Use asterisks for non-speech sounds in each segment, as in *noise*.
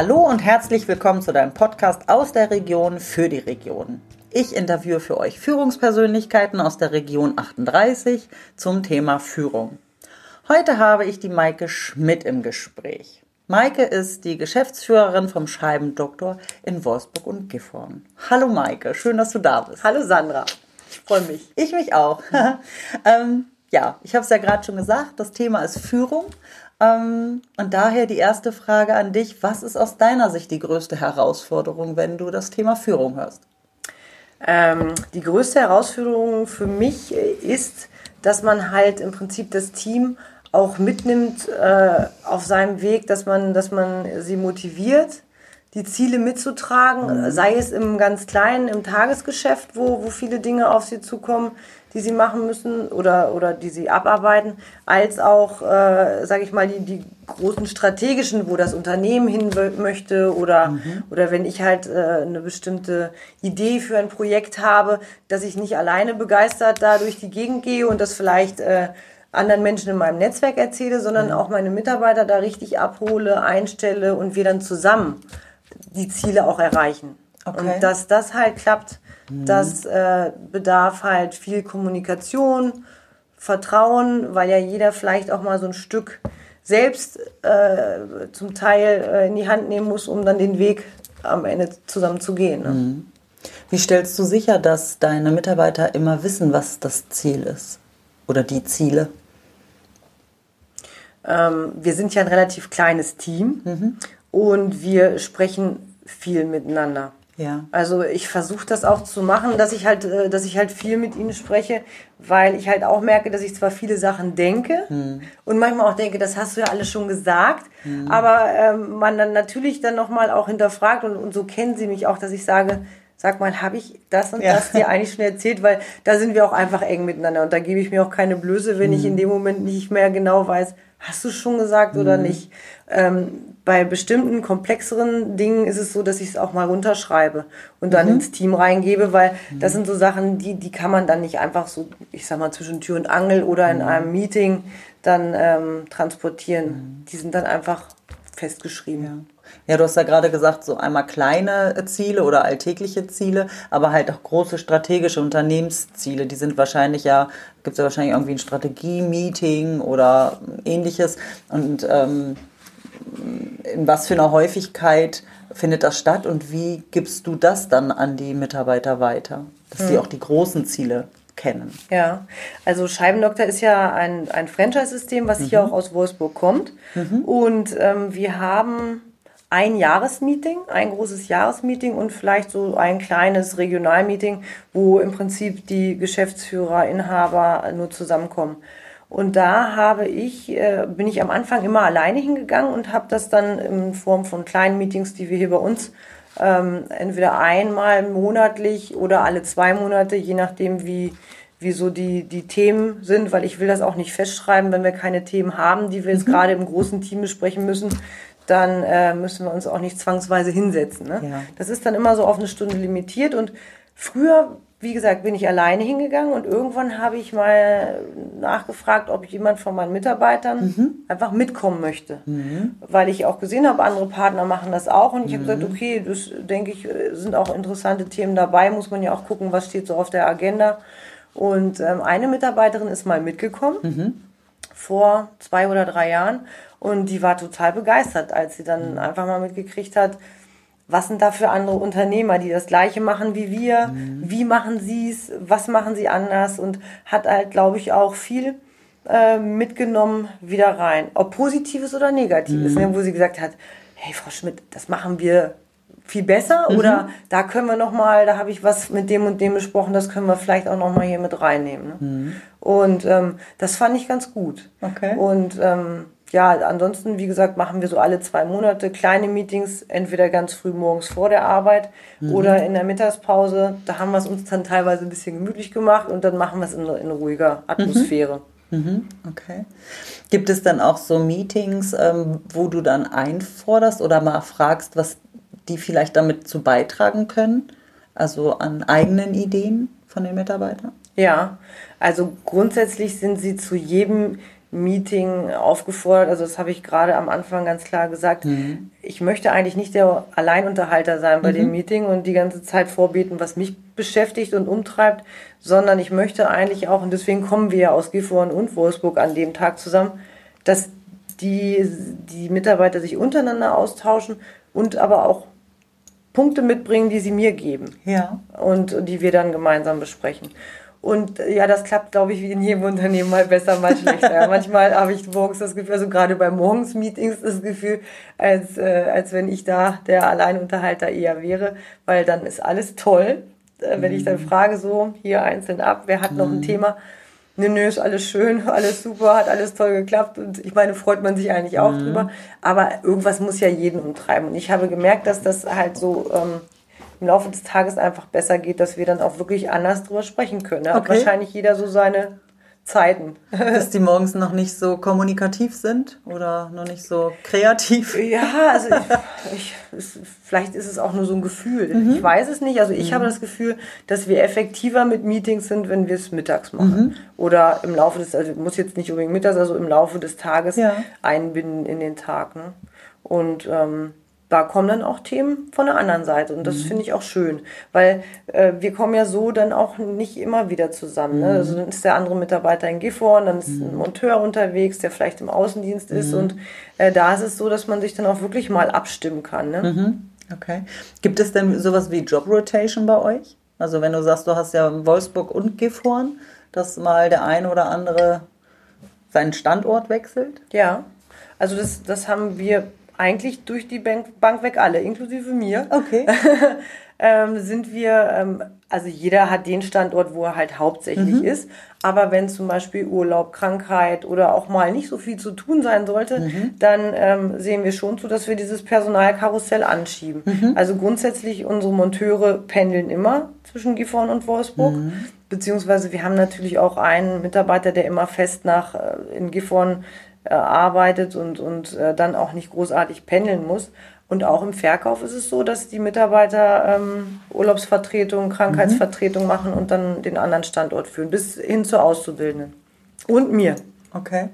Hallo und herzlich willkommen zu deinem Podcast aus der Region für die Region. Ich interviewe für euch Führungspersönlichkeiten aus der Region 38 zum Thema Führung. Heute habe ich die Maike Schmidt im Gespräch. Maike ist die Geschäftsführerin vom Scheibendoktor in Wolfsburg und Gifhorn. Hallo Maike, schön, dass du da bist. Hallo Sandra, ich freue mich. Ich mich auch. *laughs* ähm, ja, ich habe es ja gerade schon gesagt, das Thema ist Führung. Ähm, und daher die erste Frage an dich. Was ist aus deiner Sicht die größte Herausforderung, wenn du das Thema Führung hörst? Ähm, die größte Herausforderung für mich ist, dass man halt im Prinzip das Team auch mitnimmt äh, auf seinem Weg, dass man, dass man sie motiviert, die Ziele mitzutragen, mhm. sei es im ganz kleinen, im Tagesgeschäft, wo, wo viele Dinge auf sie zukommen, die sie machen müssen oder, oder die sie abarbeiten, als auch, äh, sage ich mal, die, die großen strategischen, wo das Unternehmen hin möchte oder, mhm. oder wenn ich halt äh, eine bestimmte Idee für ein Projekt habe, dass ich nicht alleine begeistert da durch die Gegend gehe und das vielleicht äh, anderen Menschen in meinem Netzwerk erzähle, sondern mhm. auch meine Mitarbeiter da richtig abhole, einstelle und wir dann zusammen die Ziele auch erreichen. Okay. Und dass das halt klappt, mhm. das äh, bedarf halt viel Kommunikation, Vertrauen, weil ja jeder vielleicht auch mal so ein Stück selbst äh, zum Teil äh, in die Hand nehmen muss, um dann den Weg am Ende zusammen zu gehen. Ne? Mhm. Wie stellst du sicher, dass deine Mitarbeiter immer wissen, was das Ziel ist oder die Ziele? Ähm, wir sind ja ein relativ kleines Team mhm. und wir sprechen viel miteinander. Ja. Also ich versuche das auch zu machen, dass ich halt, äh, dass ich halt viel mit ihnen spreche, weil ich halt auch merke, dass ich zwar viele Sachen denke hm. und manchmal auch denke, das hast du ja alles schon gesagt, hm. aber ähm, man dann natürlich dann nochmal auch hinterfragt und, und so kennen sie mich auch, dass ich sage, sag mal, habe ich das und ja. das dir eigentlich schon erzählt, weil da sind wir auch einfach eng miteinander und da gebe ich mir auch keine Blöße, wenn hm. ich in dem Moment nicht mehr genau weiß, hast du schon gesagt oder hm. nicht. Ähm, bei bestimmten komplexeren Dingen ist es so, dass ich es auch mal runterschreibe und dann mhm. ins Team reingebe, weil mhm. das sind so Sachen, die, die kann man dann nicht einfach so, ich sag mal, zwischen Tür und Angel oder in mhm. einem Meeting dann ähm, transportieren. Mhm. Die sind dann einfach festgeschrieben. Ja. Ja, du hast ja gerade gesagt, so einmal kleine Ziele oder alltägliche Ziele, aber halt auch große strategische Unternehmensziele. Die sind wahrscheinlich ja, gibt es ja wahrscheinlich irgendwie ein Strategie-Meeting oder ähnliches. Und ähm, in was für einer Häufigkeit findet das statt und wie gibst du das dann an die Mitarbeiter weiter, dass hm. sie auch die großen Ziele kennen? Ja, also Scheibendoktor ist ja ein, ein Franchise-System, was mhm. hier auch aus Wolfsburg kommt. Mhm. Und ähm, wir haben ein Jahresmeeting, ein großes Jahresmeeting und vielleicht so ein kleines Regionalmeeting, wo im Prinzip die Geschäftsführer, Inhaber nur zusammenkommen. Und da habe ich, äh, bin ich am Anfang immer alleine hingegangen und habe das dann in Form von kleinen Meetings, die wir hier bei uns ähm, entweder einmal monatlich oder alle zwei Monate, je nachdem wie, wie so die, die Themen sind, weil ich will das auch nicht festschreiben, wenn wir keine Themen haben, die wir jetzt mhm. gerade im großen Team besprechen müssen, dann äh, müssen wir uns auch nicht zwangsweise hinsetzen. Ne? Ja. Das ist dann immer so auf eine Stunde limitiert und früher wie gesagt, bin ich alleine hingegangen und irgendwann habe ich mal nachgefragt, ob jemand von meinen Mitarbeitern mhm. einfach mitkommen möchte. Mhm. Weil ich auch gesehen habe, andere Partner machen das auch und ich mhm. habe gesagt, okay, das denke ich, sind auch interessante Themen dabei, muss man ja auch gucken, was steht so auf der Agenda. Und ähm, eine Mitarbeiterin ist mal mitgekommen mhm. Vor zwei oder drei Jahren und die war total begeistert, als sie dann mhm. einfach mal mitgekriegt hat, was sind da für andere Unternehmer, die das Gleiche machen wie wir? Mhm. Wie machen sie es? Was machen sie anders? Und hat halt, glaube ich, auch viel äh, mitgenommen wieder rein. Ob Positives oder Negatives, mhm. ne, wo sie gesagt hat, hey Frau Schmidt, das machen wir viel besser mhm. oder da können wir noch mal, da habe ich was mit dem und dem besprochen, das können wir vielleicht auch noch mal hier mit reinnehmen. Ne? Mhm. Und ähm, das fand ich ganz gut. Okay. Und ähm, ja, ansonsten, wie gesagt, machen wir so alle zwei Monate kleine Meetings, entweder ganz früh morgens vor der Arbeit mhm. oder in der Mittagspause. Da haben wir es uns dann teilweise ein bisschen gemütlich gemacht und dann machen wir es in, in ruhiger Atmosphäre. Mhm. mhm. Okay. Gibt es dann auch so Meetings, ähm, wo du dann einforderst oder mal fragst, was die vielleicht damit zu beitragen können? Also an eigenen Ideen von den Mitarbeitern? Ja, also grundsätzlich sind sie zu jedem Meeting aufgefordert, also das habe ich gerade am Anfang ganz klar gesagt, mhm. ich möchte eigentlich nicht der Alleinunterhalter sein bei mhm. dem Meeting und die ganze Zeit vorbeten, was mich beschäftigt und umtreibt, sondern ich möchte eigentlich auch, und deswegen kommen wir ja aus Gifhorn und Wolfsburg an dem Tag zusammen, dass die, die Mitarbeiter sich untereinander austauschen und aber auch Punkte mitbringen, die sie mir geben. Ja. Und, die wir dann gemeinsam besprechen. Und ja, das klappt, glaube ich, wie in jedem Unternehmen mal besser, mal schlechter. *laughs* Manchmal habe ich morgens das Gefühl, also gerade bei Morgensmeetings das Gefühl, als, äh, als wenn ich da der Alleinunterhalter eher wäre, weil dann ist alles toll. Äh, wenn mhm. ich dann mhm. frage, so hier einzeln ab, wer hat mhm. noch ein mhm. Thema? Nö, nö, ist alles schön, *laughs* alles super, hat alles toll geklappt und ich meine, freut man sich eigentlich auch mhm. drüber. Aber irgendwas muss ja jeden umtreiben. Und ich habe gemerkt, dass das halt so ähm, im Laufe des Tages einfach besser geht, dass wir dann auch wirklich anders drüber sprechen können. Da okay. hat wahrscheinlich jeder so seine Zeiten. *laughs* Dass die morgens noch nicht so kommunikativ sind oder noch nicht so kreativ? Ja, also ich, ich, vielleicht ist es auch nur so ein Gefühl. Mhm. Ich weiß es nicht. Also ich mhm. habe das Gefühl, dass wir effektiver mit Meetings sind, wenn wir es mittags machen. Mhm. Oder im Laufe des, also muss jetzt nicht unbedingt mittags, also im Laufe des Tages ja. einbinden in den Tag. Ne? Und ähm, da kommen dann auch Themen von der anderen Seite und das mhm. finde ich auch schön, weil äh, wir kommen ja so dann auch nicht immer wieder zusammen. Ne? Mhm. Also dann ist der andere Mitarbeiter in Gifhorn, dann ist mhm. ein Monteur unterwegs, der vielleicht im Außendienst ist mhm. und äh, da ist es so, dass man sich dann auch wirklich mal abstimmen kann. Ne? Mhm. Okay. Gibt es denn sowas wie Job Rotation bei euch? Also wenn du sagst, du hast ja Wolfsburg und Gifhorn, dass mal der eine oder andere seinen Standort wechselt? Ja. Also das, das haben wir eigentlich durch die Bank, Bank weg alle, inklusive mir. Okay. *laughs* ähm, sind wir, ähm, also jeder hat den Standort, wo er halt hauptsächlich mhm. ist. Aber wenn zum Beispiel Urlaub, Krankheit oder auch mal nicht so viel zu tun sein sollte, mhm. dann ähm, sehen wir schon zu, dass wir dieses Personalkarussell anschieben. Mhm. Also grundsätzlich unsere Monteure pendeln immer zwischen Gifhorn und Wolfsburg. Mhm. Beziehungsweise wir haben natürlich auch einen Mitarbeiter, der immer fest nach äh, in Gifhorn äh, arbeitet und, und äh, dann auch nicht großartig pendeln muss. Und auch im Verkauf ist es so, dass die Mitarbeiter ähm, Urlaubsvertretung, Krankheitsvertretung mhm. machen und dann den anderen Standort führen, bis hin zur Auszubildenden. Und mir. Okay.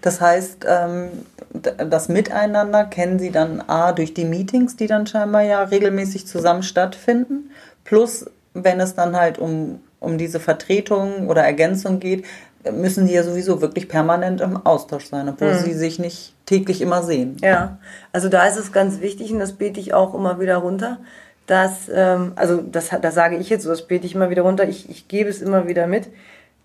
Das heißt, ähm, das Miteinander kennen Sie dann A durch die Meetings, die dann scheinbar ja regelmäßig zusammen stattfinden, plus wenn es dann halt um, um diese Vertretung oder Ergänzung geht, müssen die ja sowieso wirklich permanent im Austausch sein, obwohl mhm. sie sich nicht täglich immer sehen. Ja, also da ist es ganz wichtig und das bete ich auch immer wieder runter, dass, ähm, also das, das sage ich jetzt so, das bete ich immer wieder runter, ich, ich gebe es immer wieder mit,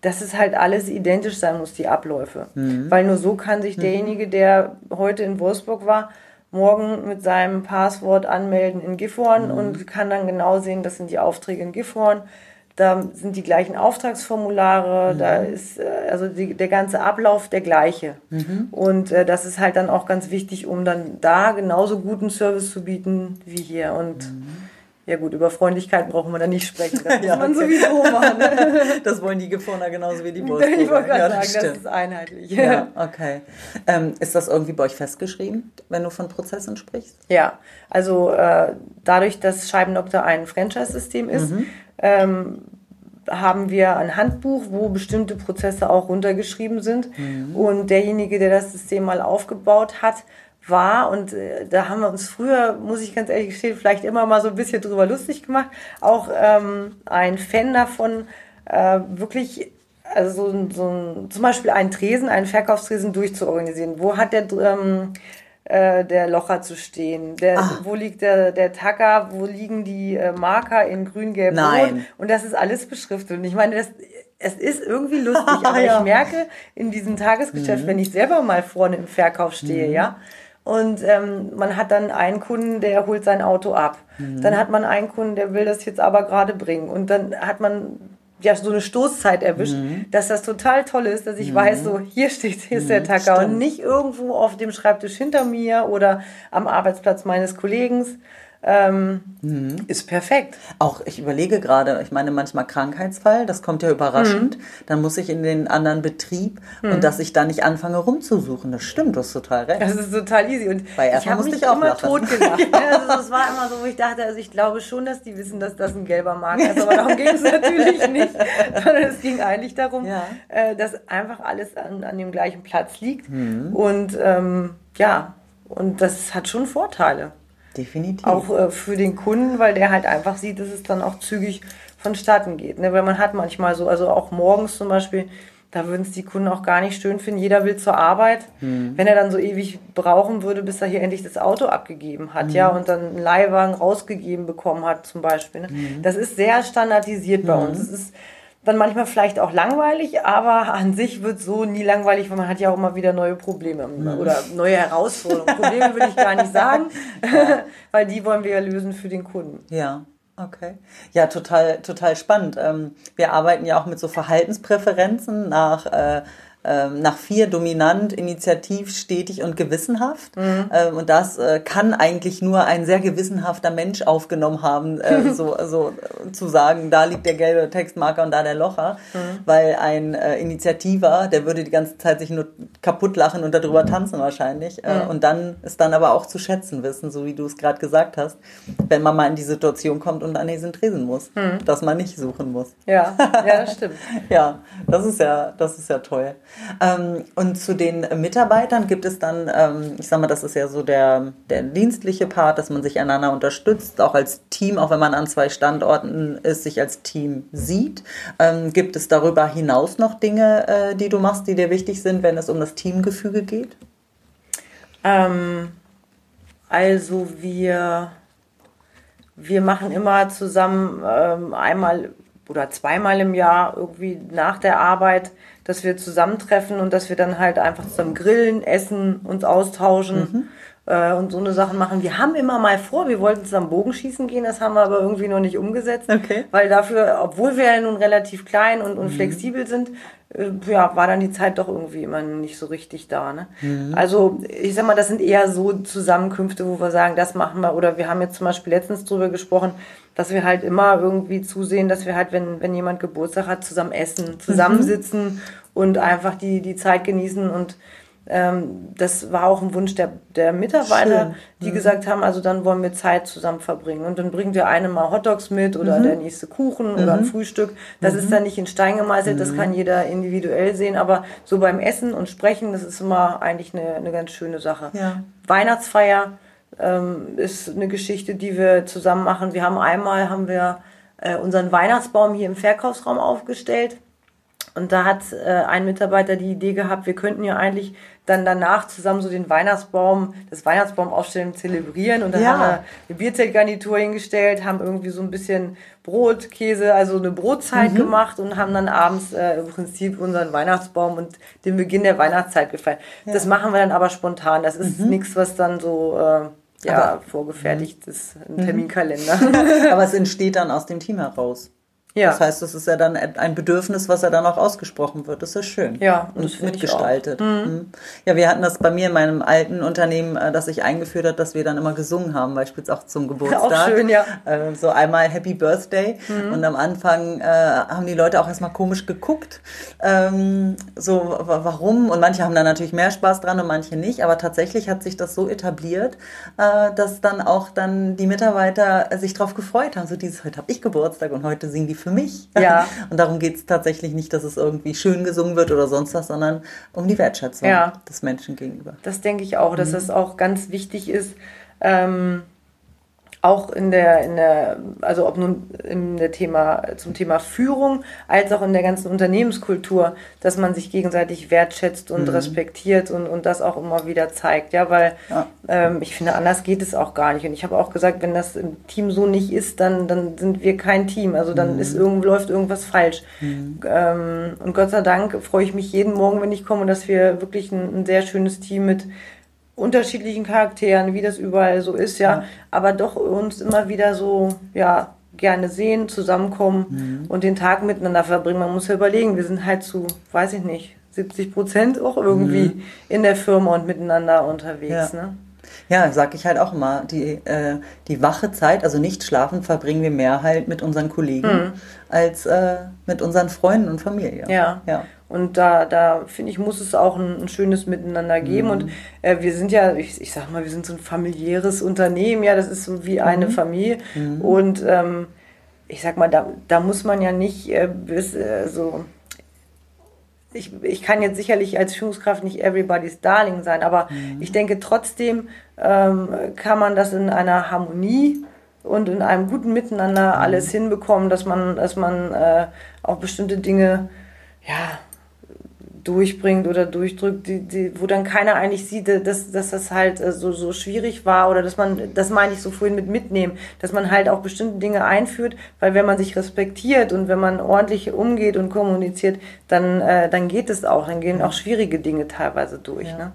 dass es halt alles identisch sein muss, die Abläufe. Mhm. Weil nur so kann sich mhm. derjenige, der heute in Wolfsburg war, morgen mit seinem Passwort anmelden in Gifhorn mhm. und kann dann genau sehen, das sind die Aufträge in Gifhorn da sind die gleichen Auftragsformulare, mhm. da ist äh, also die, der ganze Ablauf der gleiche. Mhm. Und äh, das ist halt dann auch ganz wichtig, um dann da genauso guten Service zu bieten wie hier. Und mhm. Ja gut, über Freundlichkeit brauchen wir da nicht sprechen. Das *laughs* muss ja, man okay. sowieso machen. *laughs* das wollen die Gefohner genauso wie die Wolfsburger. Ich wollte gerade ja, sagen, das ist einheitlich. Ja, *laughs* okay. Ähm, ist das irgendwie bei euch festgeschrieben, wenn du von Prozessen sprichst? Ja, also äh, dadurch, dass Scheibendoktor ein Franchise-System ist, mhm ähm, haben wir ein Handbuch, wo bestimmte Prozesse auch runtergeschrieben sind. Mhm. Und derjenige, der das System mal aufgebaut hat, war, und äh, da haben wir uns früher, muss ich ganz ehrlich gestehen, vielleicht immer mal so ein bisschen drüber lustig gemacht, auch ähm, ein Fan davon, äh, wirklich also so, so zum Beispiel einen Tresen, einen Verkaufstresen durchzuorganisieren. Wo hat der ähm, äh, der Locher zu stehen. Der, ah. wo liegt der, der Tacker, wo liegen die äh, Marker in grün, gelb, rot. Und das ist alles beschriftet. Und ich meine, das, es ist irgendwie lustig, *laughs* aber ja. ich merke in diesem Tagesgeschäft, mhm. wenn ich selber mal vorne im Verkauf stehe, mhm. ja, und ähm, man hat dann einen Kunden, der holt sein Auto ab. Mhm. Dann hat man einen Kunden, der will das jetzt aber gerade bringen. Und dann hat man ja so eine Stoßzeit erwischt, mhm. dass das total toll ist, dass ich mhm. weiß, so hier steht, hier ist der mhm, Tacker und nicht irgendwo auf dem Schreibtisch hinter mir oder am Arbeitsplatz meines Kollegen. Ähm, mhm. ist perfekt. Auch ich überlege gerade, ich meine manchmal Krankheitsfall, das kommt ja überraschend, mhm. dann muss ich in den anderen Betrieb mhm. und dass ich da nicht anfange rumzusuchen. Das stimmt, du hast total recht. Das ist total easy und ich habe mich ich auch immer lachen. tot gelacht. ja. Ne? *laughs* also es war immer so, wo ich dachte, also ich glaube schon, dass die wissen, dass das ein gelber Marker ist, aber darum ging es *laughs* natürlich nicht, sondern es ging eigentlich darum, ja. äh, dass einfach alles an, an dem gleichen Platz liegt mhm. und ähm, ja, und das hat schon Vorteile. Definitiv. Auch äh, für den Kunden, weil der halt einfach sieht, dass es dann auch zügig vonstatten geht. Ne? Weil man hat manchmal so, also auch morgens zum Beispiel, da würden es die Kunden auch gar nicht schön finden. Jeder will zur Arbeit. Mhm. Wenn er dann so ewig brauchen würde, bis er hier endlich das Auto abgegeben hat, mhm. ja, und dann einen Leihwagen rausgegeben bekommen hat, zum Beispiel. Ne? Mhm. Das ist sehr standardisiert bei uns. Es ist dann manchmal vielleicht auch langweilig, aber an sich wird so nie langweilig, weil man hat ja auch immer wieder neue Probleme mhm. oder neue Herausforderungen. Probleme würde ich gar nicht sagen, *laughs* *laughs* weil die wollen wir ja lösen für den Kunden. Ja. Okay. Ja, total, total spannend. Ähm, wir arbeiten ja auch mit so Verhaltenspräferenzen nach äh, ähm, nach vier dominant, initiativ, stetig und gewissenhaft. Mhm. Ähm, und das äh, kann eigentlich nur ein sehr gewissenhafter Mensch aufgenommen haben, äh, *laughs* so, so zu sagen, da liegt der gelbe Textmarker und da der Locher. Mhm. Weil ein äh, Initiativer, der würde die ganze Zeit sich nur kaputt lachen und darüber tanzen wahrscheinlich. Äh, mhm. Und dann ist dann aber auch zu schätzen wissen, so wie du es gerade gesagt hast, wenn man mal in die Situation kommt und an diesen Tresen muss, mhm. dass man nicht suchen muss. Ja, ja, das *laughs* stimmt. ja, das ist ja, das ist ja toll. Ähm, und zu den Mitarbeitern gibt es dann, ähm, ich sag mal, das ist ja so der, der dienstliche Part, dass man sich einander unterstützt, auch als Team, auch wenn man an zwei Standorten ist, sich als Team sieht. Ähm, gibt es darüber hinaus noch Dinge, äh, die du machst, die dir wichtig sind, wenn es um das Teamgefüge geht? Ähm, also wir, wir machen immer zusammen ähm, einmal oder zweimal im Jahr irgendwie nach der Arbeit, dass wir zusammentreffen und dass wir dann halt einfach zusammen grillen, essen, uns austauschen mhm. Äh, und so eine Sachen machen. Wir haben immer mal vor, wir wollten zusammen Bogenschießen gehen, das haben wir aber irgendwie noch nicht umgesetzt, okay. weil dafür, obwohl wir ja nun relativ klein und, und mhm. flexibel sind, äh, ja, war dann die Zeit doch irgendwie immer nicht so richtig da. Ne? Mhm. Also ich sag mal, das sind eher so Zusammenkünfte, wo wir sagen, das machen wir. Oder wir haben jetzt zum Beispiel letztens drüber gesprochen, dass wir halt immer irgendwie zusehen, dass wir halt, wenn, wenn jemand Geburtstag hat, zusammen essen, zusammensitzen mhm. und einfach die, die Zeit genießen und das war auch ein Wunsch der, der Mitarbeiter, Schön. die mhm. gesagt haben, also dann wollen wir Zeit zusammen verbringen. Und dann bringt der eine mal Hotdogs mit oder mhm. der nächste Kuchen mhm. oder ein Frühstück. Das ist mhm. dann nicht in Stein gemeißelt, das mhm. kann jeder individuell sehen. Aber so beim Essen und Sprechen, das ist immer eigentlich eine, eine ganz schöne Sache. Ja. Weihnachtsfeier ähm, ist eine Geschichte, die wir zusammen machen. Wir haben einmal haben wir äh, unseren Weihnachtsbaum hier im Verkaufsraum aufgestellt. Und da hat äh, ein Mitarbeiter die Idee gehabt, wir könnten ja eigentlich dann danach zusammen so den Weihnachtsbaum, das Weihnachtsbaum aufstellen, zelebrieren. Und dann ja. haben wir eine Bierzeltgarnitur hingestellt, haben irgendwie so ein bisschen Brot, Käse, also eine Brotzeit mhm. gemacht und haben dann abends äh, im Prinzip unseren Weihnachtsbaum und den Beginn der Weihnachtszeit gefeiert. Ja. Das machen wir dann aber spontan. Das ist mhm. nichts, was dann so äh, ja, aber, vorgefertigt ist, ein mhm. Terminkalender. *laughs* aber es *laughs* entsteht dann aus dem Team heraus. Ja. Das heißt, das ist ja dann ein Bedürfnis, was ja dann auch ausgesprochen wird. Das ist schön. Ja, und mitgestaltet. Mhm. mhm. Ja, wir hatten das bei mir in meinem alten Unternehmen, äh, das ich eingeführt habe, dass wir dann immer gesungen haben, beispielsweise auch zum Geburtstag. Auch schön, ja. Äh, so einmal Happy Birthday. Mhm. Und am Anfang äh, haben die Leute auch erstmal komisch geguckt. Ähm, so, warum? Und manche haben da natürlich mehr Spaß dran und manche nicht. Aber tatsächlich hat sich das so etabliert, äh, dass dann auch dann die Mitarbeiter sich drauf gefreut haben. So dieses, heute habe ich Geburtstag und heute singen die für mich. Ja. *laughs* Und darum geht es tatsächlich nicht, dass es irgendwie schön gesungen wird oder sonst was, sondern um die Wertschätzung ja. des Menschen gegenüber. Das denke ich auch, dass mhm. das auch ganz wichtig ist. Ähm, auch in der, in der, also ob nun in der Thema, zum Thema Führung, als auch in der ganzen Unternehmenskultur, dass man sich gegenseitig wertschätzt und mhm. respektiert und, und das auch immer wieder zeigt. Ja, weil ja. Ähm, ich finde, anders geht es auch gar nicht. Und ich habe auch gesagt, wenn das im Team so nicht ist, dann, dann sind wir kein Team. Also dann mhm. ist irgend, läuft irgendwas falsch. Mhm. Ähm, und Gott sei Dank freue ich mich jeden Morgen, wenn ich komme, dass wir wirklich ein, ein sehr schönes Team mit unterschiedlichen Charakteren, wie das überall so ist, ja, ja. aber doch uns immer wieder so, ja, gerne sehen, zusammenkommen mhm. und den Tag miteinander verbringen. Man muss ja überlegen, wir sind halt zu, weiß ich nicht, 70 Prozent auch irgendwie mhm. in der Firma und miteinander unterwegs. Ja. Ne? Ja, sag ich halt auch immer, die, äh, die wache Zeit, also nicht schlafen, verbringen wir mehr halt mit unseren Kollegen mhm. als äh, mit unseren Freunden und Familie. Ja. ja. Und da, da finde ich, muss es auch ein, ein schönes Miteinander geben. Mhm. Und äh, wir sind ja, ich, ich sag mal, wir sind so ein familiäres Unternehmen, ja, das ist so wie eine mhm. Familie. Mhm. Und ähm, ich sag mal, da, da muss man ja nicht äh, bis äh, so. Ich, ich kann jetzt sicherlich als Führungskraft nicht everybody's Darling sein, aber mhm. ich denke trotzdem ähm, kann man das in einer Harmonie und in einem guten Miteinander mhm. alles hinbekommen, dass man, dass man äh, auch bestimmte Dinge ja, durchbringt oder durchdrückt, die, die, wo dann keiner eigentlich sieht, dass, dass das halt äh, so, so schwierig war oder dass man, das meine ich so vorhin mit mitnehmen, dass man halt auch bestimmte Dinge einführt, weil wenn man sich respektiert und wenn man ordentlich umgeht und kommuniziert, dann, äh, dann geht es auch, dann gehen auch schwierige Dinge teilweise durch. Ja. Ne?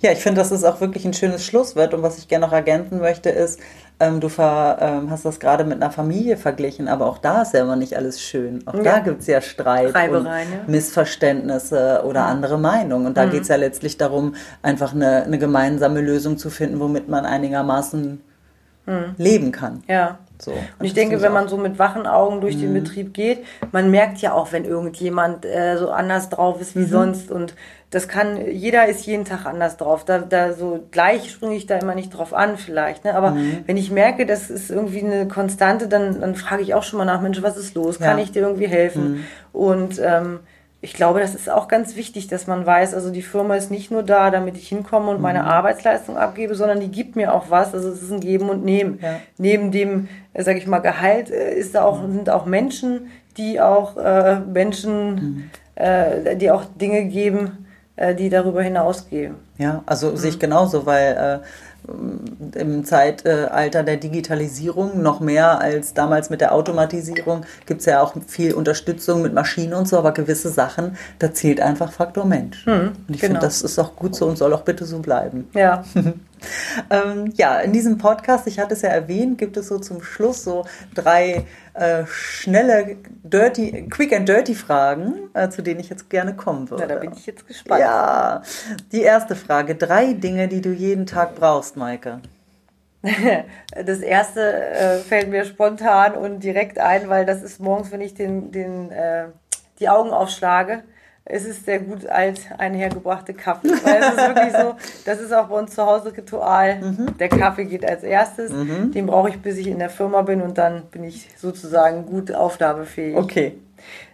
Ja, ich finde, das ist auch wirklich ein schönes Schlusswort. Und was ich gerne noch ergänzen möchte, ist, ähm, du ver, ähm, hast das gerade mit einer Familie verglichen, aber auch da ist ja immer nicht alles schön. Auch ja. da gibt es ja Streit und ja. Missverständnisse oder ja. andere Meinungen. Und da mhm. geht es ja letztlich darum, einfach eine, eine gemeinsame Lösung zu finden, womit man einigermaßen mhm. leben kann. Ja. So, und ich denke, wenn man so mit wachen Augen durch mhm. den Betrieb geht, man merkt ja auch, wenn irgendjemand äh, so anders drauf ist wie mhm. sonst und das kann, jeder ist jeden Tag anders drauf. Da, da so gleich springe ich da immer nicht drauf an, vielleicht. Ne? Aber mhm. wenn ich merke, das ist irgendwie eine Konstante, dann, dann frage ich auch schon mal nach, Mensch, was ist los? Kann ich dir irgendwie helfen? Mhm. Und ähm, ich glaube, das ist auch ganz wichtig, dass man weiß, also die Firma ist nicht nur da, damit ich hinkomme und meine mhm. Arbeitsleistung abgebe, sondern die gibt mir auch was. Also es ist ein Geben und Nehmen. Ja. Neben dem, äh, sage ich mal, Gehalt äh, ist da auch, mhm. sind auch Menschen, die auch äh, Menschen, mhm. äh, die auch Dinge geben, die darüber hinausgehen. Ja, also mhm. sehe ich genauso, weil äh, im Zeitalter der Digitalisierung noch mehr als damals mit der Automatisierung gibt es ja auch viel Unterstützung mit Maschinen und so, aber gewisse Sachen, da zählt einfach Faktor Mensch. Mhm, und ich genau. finde, das ist auch gut so und soll auch bitte so bleiben. Ja. *laughs* ähm, ja, in diesem Podcast, ich hatte es ja erwähnt, gibt es so zum Schluss so drei äh, schnelle, dirty, quick and dirty Fragen, äh, zu denen ich jetzt gerne kommen würde. Ja, da bin ich jetzt gespannt. Ja, die erste Frage. Drei Dinge, die du jeden Tag brauchst, Maike. *laughs* Das erste äh, fällt mir spontan und direkt ein, weil das ist morgens, wenn ich den, den, äh, die Augen aufschlage es ist sehr gut alt einhergebrachte Kaffee. Weil es ist wirklich so, *laughs* das ist auch bei uns zu Hause Ritual. Mhm. Der Kaffee geht als erstes. Mhm. Den brauche ich, bis ich in der Firma bin und dann bin ich sozusagen gut aufnahmefähig. Okay.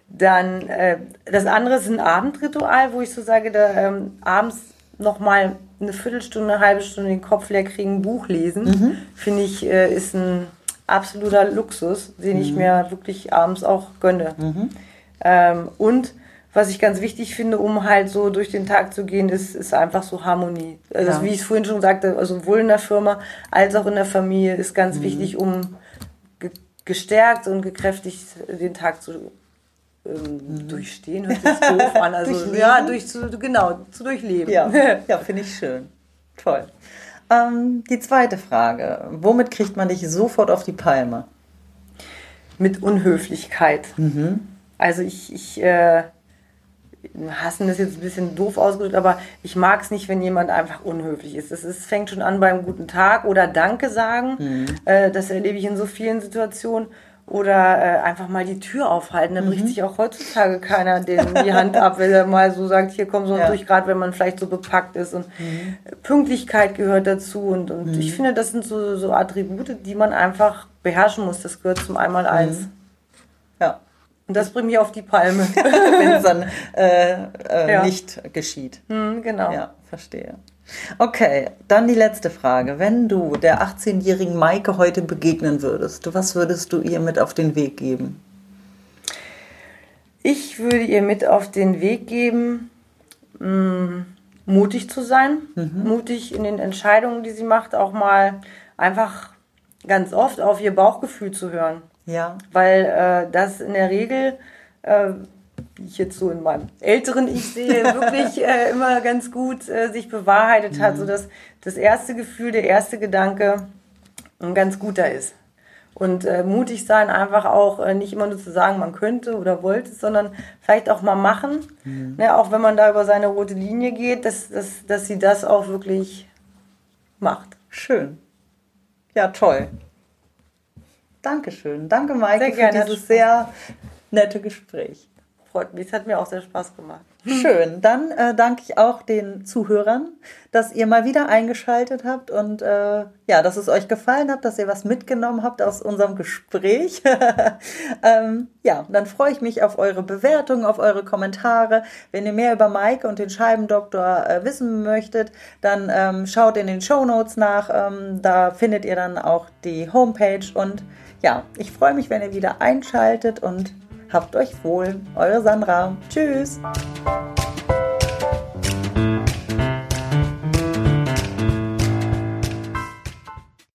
Dann äh, das andere ist ein Abendritual, wo ich so sage, da ähm, abends nochmal eine Viertelstunde, eine halbe Stunde den Kopf leer kriegen, ein Buch lesen, mhm. finde ich, äh, ist ein absoluter Luxus, den ich mhm. mir wirklich abends auch gönne. Mhm. Ähm, und was ich ganz wichtig finde, um halt so durch den Tag zu gehen, ist, ist einfach so Harmonie. Also ja. wie ich es vorhin schon sagte, also sowohl in der Firma als auch in der Familie ist ganz mhm. wichtig, um ge gestärkt und gekräftigt den Tag zu ähm, mhm. durchstehen. Hört sich doof an. *laughs* Also ja, durch zu, genau, zu durchleben. Ja, *laughs* ja finde ich schön. Toll. Ähm, die zweite Frage. Womit kriegt man dich sofort auf die Palme? Mit Unhöflichkeit. Mhm. Also ich, ich äh, hassen ist jetzt ein bisschen doof ausgedrückt, aber ich mag es nicht, wenn jemand einfach unhöflich ist. Es ist, fängt schon an beim guten Tag oder Danke sagen. Mhm. Äh, das erlebe ich in so vielen Situationen. Oder äh, einfach mal die Tür aufhalten. Da mhm. bricht sich auch heutzutage keiner den, die Hand ab, wenn er mal so sagt, hier komm so ja. durch, gerade wenn man vielleicht so bepackt ist. Und mhm. Pünktlichkeit gehört dazu. Und, und ich mhm. finde, das sind so, so Attribute, die man einfach beherrschen muss. Das gehört zum Einmaleins. Mhm. Ja. Und das bringt mich auf die Palme. *laughs* Wenn es dann äh, äh, ja. nicht geschieht. Mhm, genau. Ja, verstehe. Okay, dann die letzte Frage. Wenn du der 18-jährigen Maike heute begegnen würdest, was würdest du ihr mit auf den Weg geben? Ich würde ihr mit auf den Weg geben, mh, mm, mutig zu sein, mhm. mutig in den Entscheidungen, die sie macht, auch mal einfach ganz oft auf ihr Bauchgefühl zu hören. Ja. Weil äh, das in der Regel, äh, wie ich jetzt so in meinem älteren Ich sehe, *laughs* wirklich äh, immer ganz gut äh, sich bewahrheitet mhm. hat, sodass das erste Gefühl, der erste Gedanke ein ganz guter ist. Und äh, mutig sein, einfach auch äh, nicht immer nur zu sagen, man könnte oder wollte, sondern vielleicht auch mal machen. Mhm. Ne, auch wenn man da über seine rote Linie geht, dass, dass, dass sie das auch wirklich macht. Schön. Ja, toll. Dankeschön. Danke, Maike, Sehr gerne, für dieses sehr nette Gespräch. Freut mich, es hat mir auch sehr Spaß gemacht. Schön. Dann äh, danke ich auch den Zuhörern, dass ihr mal wieder eingeschaltet habt und äh, ja, dass es euch gefallen hat, dass ihr was mitgenommen habt aus unserem Gespräch. *laughs* ähm, ja, dann freue ich mich auf eure Bewertungen, auf eure Kommentare. Wenn ihr mehr über Maike und den Scheibendoktor äh, wissen möchtet, dann ähm, schaut in den Show Notes nach. Ähm, da findet ihr dann auch die Homepage und ja, ich freue mich, wenn ihr wieder einschaltet und habt euch wohl. Eure Sandra. Tschüss.